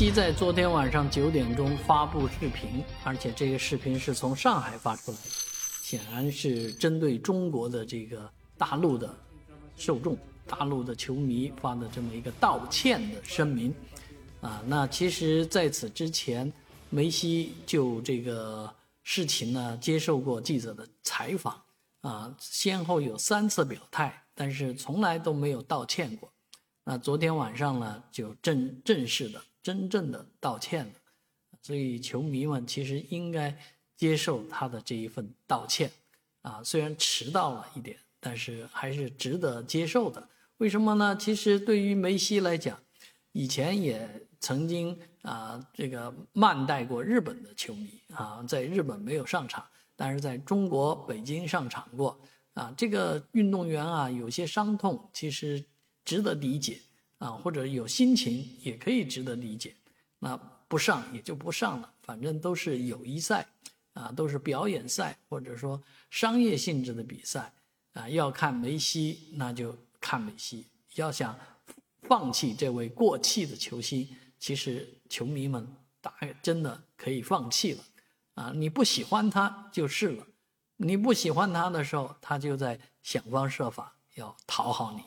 西在昨天晚上九点钟发布视频，而且这个视频是从上海发出来的，显然是针对中国的这个大陆的受众、大陆的球迷发的这么一个道歉的声明。啊，那其实在此之前，梅西就这个事情呢接受过记者的采访，啊，先后有三次表态，但是从来都没有道歉过。那昨天晚上呢，就正正式的、真正的道歉了，所以球迷们其实应该接受他的这一份道歉，啊，虽然迟到了一点，但是还是值得接受的。为什么呢？其实对于梅西来讲，以前也曾经啊，这个慢待过日本的球迷啊，在日本没有上场，但是在中国北京上场过啊。这个运动员啊，有些伤痛，其实。值得理解啊，或者有心情也可以值得理解。那不上也就不上了，反正都是友谊赛啊，都是表演赛，或者说商业性质的比赛啊。要看梅西，那就看梅西。要想放弃这位过气的球星，其实球迷们大概真的可以放弃了啊。你不喜欢他就是了，你不喜欢他的时候，他就在想方设法要讨好你。